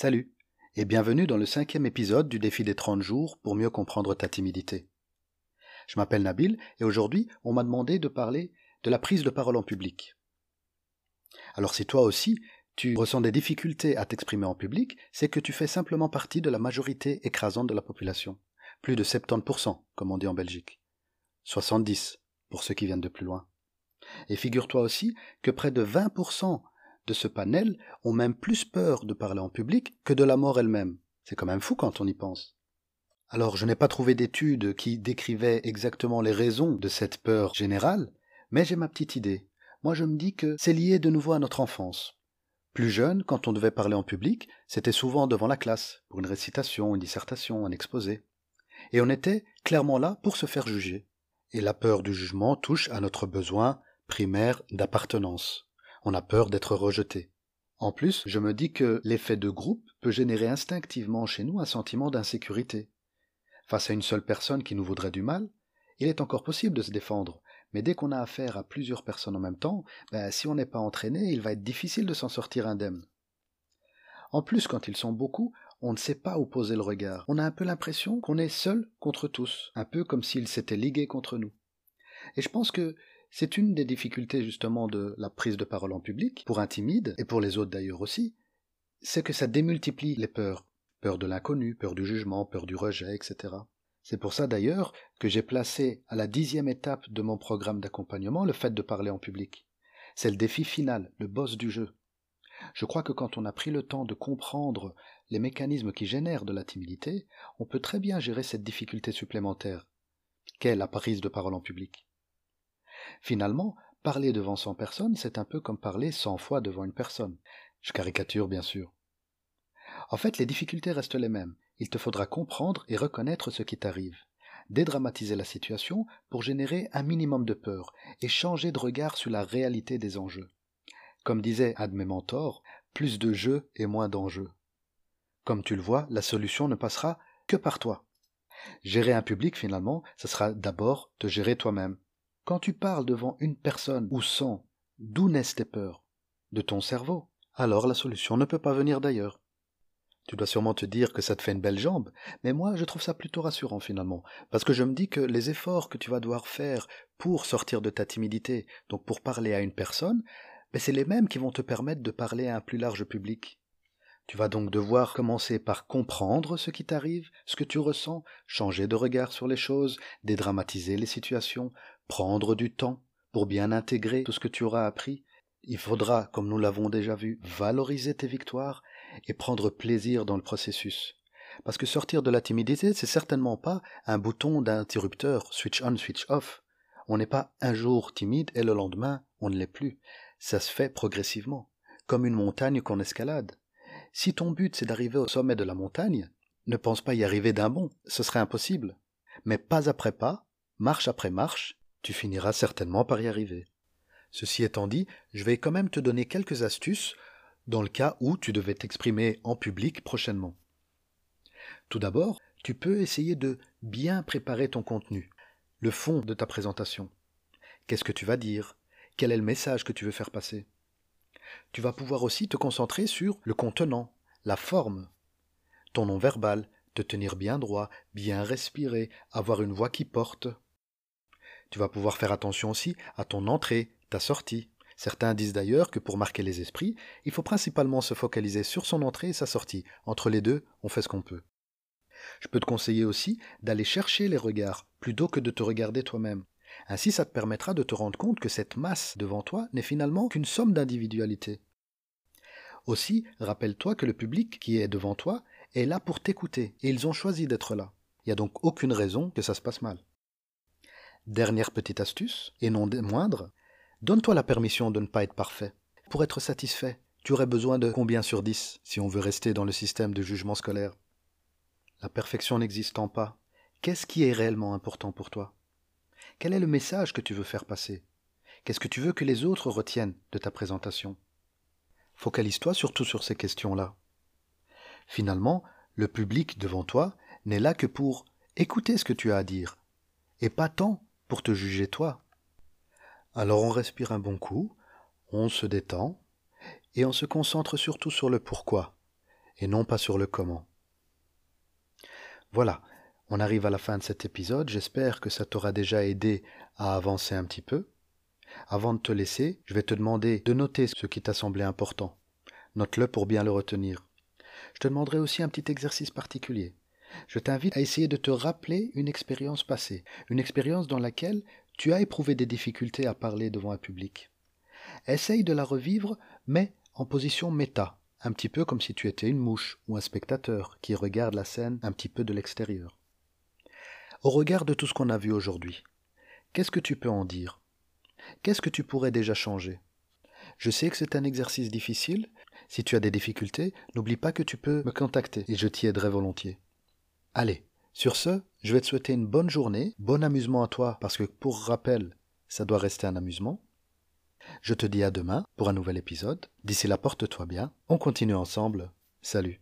Salut et bienvenue dans le cinquième épisode du défi des 30 jours pour mieux comprendre ta timidité. Je m'appelle Nabil et aujourd'hui on m'a demandé de parler de la prise de parole en public. Alors si toi aussi tu ressens des difficultés à t'exprimer en public, c'est que tu fais simplement partie de la majorité écrasante de la population. Plus de 70%, comme on dit en Belgique. 70 pour ceux qui viennent de plus loin. Et figure-toi aussi que près de 20% de ce panel ont même plus peur de parler en public que de la mort elle-même. C'est quand même fou quand on y pense. Alors je n'ai pas trouvé d'études qui décrivaient exactement les raisons de cette peur générale, mais j'ai ma petite idée. Moi je me dis que c'est lié de nouveau à notre enfance. Plus jeune, quand on devait parler en public, c'était souvent devant la classe, pour une récitation, une dissertation, un exposé. Et on était clairement là pour se faire juger. Et la peur du jugement touche à notre besoin primaire d'appartenance on a peur d'être rejeté. En plus, je me dis que l'effet de groupe peut générer instinctivement chez nous un sentiment d'insécurité. Face à une seule personne qui nous voudrait du mal, il est encore possible de se défendre, mais dès qu'on a affaire à plusieurs personnes en même temps, ben, si on n'est pas entraîné, il va être difficile de s'en sortir indemne. En plus, quand ils sont beaucoup, on ne sait pas où poser le regard. On a un peu l'impression qu'on est seul contre tous, un peu comme s'ils s'étaient ligués contre nous. Et je pense que c'est une des difficultés justement de la prise de parole en public, pour un timide, et pour les autres d'ailleurs aussi, c'est que ça démultiplie les peurs. Peur de l'inconnu, peur du jugement, peur du rejet, etc. C'est pour ça d'ailleurs que j'ai placé à la dixième étape de mon programme d'accompagnement le fait de parler en public. C'est le défi final, le boss du jeu. Je crois que quand on a pris le temps de comprendre les mécanismes qui génèrent de la timidité, on peut très bien gérer cette difficulté supplémentaire qu'est la prise de parole en public? Finalement, parler devant cent personnes, c'est un peu comme parler cent fois devant une personne. Je caricature, bien sûr. En fait, les difficultés restent les mêmes. Il te faudra comprendre et reconnaître ce qui t'arrive, dédramatiser la situation pour générer un minimum de peur et changer de regard sur la réalité des enjeux. Comme disait un de mes mentors, plus de jeux et moins d'enjeux. Comme tu le vois, la solution ne passera que par toi. Gérer un public, finalement, ce sera d'abord te gérer toi-même, quand tu parles devant une personne ou cent, d'où naissent tes peurs De ton cerveau. Alors la solution ne peut pas venir d'ailleurs. Tu dois sûrement te dire que ça te fait une belle jambe, mais moi je trouve ça plutôt rassurant finalement, parce que je me dis que les efforts que tu vas devoir faire pour sortir de ta timidité, donc pour parler à une personne, ben, c'est les mêmes qui vont te permettre de parler à un plus large public. Tu vas donc devoir commencer par comprendre ce qui t'arrive, ce que tu ressens, changer de regard sur les choses, dédramatiser les situations, prendre du temps pour bien intégrer tout ce que tu auras appris. Il faudra, comme nous l'avons déjà vu, valoriser tes victoires et prendre plaisir dans le processus. Parce que sortir de la timidité, c'est certainement pas un bouton d'interrupteur, switch on, switch off. On n'est pas un jour timide et le lendemain, on ne l'est plus. Ça se fait progressivement, comme une montagne qu'on escalade. Si ton but c'est d'arriver au sommet de la montagne, ne pense pas y arriver d'un bond, ce serait impossible. Mais pas après pas, marche après marche, tu finiras certainement par y arriver. Ceci étant dit, je vais quand même te donner quelques astuces dans le cas où tu devais t'exprimer en public prochainement. Tout d'abord, tu peux essayer de bien préparer ton contenu, le fond de ta présentation. Qu'est-ce que tu vas dire? Quel est le message que tu veux faire passer? Tu vas pouvoir aussi te concentrer sur le contenant, la forme, ton nom verbal, te tenir bien droit, bien respirer, avoir une voix qui porte, tu vas pouvoir faire attention aussi à ton entrée, ta sortie. Certains disent d'ailleurs que pour marquer les esprits, il faut principalement se focaliser sur son entrée et sa sortie. Entre les deux, on fait ce qu'on peut. Je peux te conseiller aussi d'aller chercher les regards plutôt que de te regarder toi-même. Ainsi, ça te permettra de te rendre compte que cette masse devant toi n'est finalement qu'une somme d'individualité. Aussi, rappelle-toi que le public qui est devant toi est là pour t'écouter, et ils ont choisi d'être là. Il n'y a donc aucune raison que ça se passe mal. Dernière petite astuce, et non des moindres, donne-toi la permission de ne pas être parfait. Pour être satisfait, tu aurais besoin de combien sur dix si on veut rester dans le système de jugement scolaire? La perfection n'existant pas, qu'est-ce qui est réellement important pour toi? Quel est le message que tu veux faire passer? Qu'est-ce que tu veux que les autres retiennent de ta présentation? Focalise-toi surtout sur ces questions-là. Finalement, le public devant toi n'est là que pour écouter ce que tu as à dire, et pas tant pour te juger toi. Alors on respire un bon coup, on se détend, et on se concentre surtout sur le pourquoi. et non pas sur le comment. Voilà, on arrive à la fin de cet épisode, j'espère que ça t'aura déjà aidé à avancer un petit peu. Avant de te laisser, je vais te demander de noter ce qui t'a semblé important. Note-le pour bien le retenir. Je te demanderai aussi un petit exercice particulier. Je t'invite à essayer de te rappeler une expérience passée, une expérience dans laquelle tu as éprouvé des difficultés à parler devant un public. Essaye de la revivre, mais en position méta, un petit peu comme si tu étais une mouche ou un spectateur qui regarde la scène un petit peu de l'extérieur. Au regard de tout ce qu'on a vu aujourd'hui, qu'est-ce que tu peux en dire? Qu'est-ce que tu pourrais déjà changer? Je sais que c'est un exercice difficile. Si tu as des difficultés, n'oublie pas que tu peux me contacter et je t'y aiderai volontiers. Allez, sur ce, je vais te souhaiter une bonne journée, bon amusement à toi, parce que pour rappel, ça doit rester un amusement. Je te dis à demain pour un nouvel épisode. D'ici là, porte-toi bien. On continue ensemble. Salut.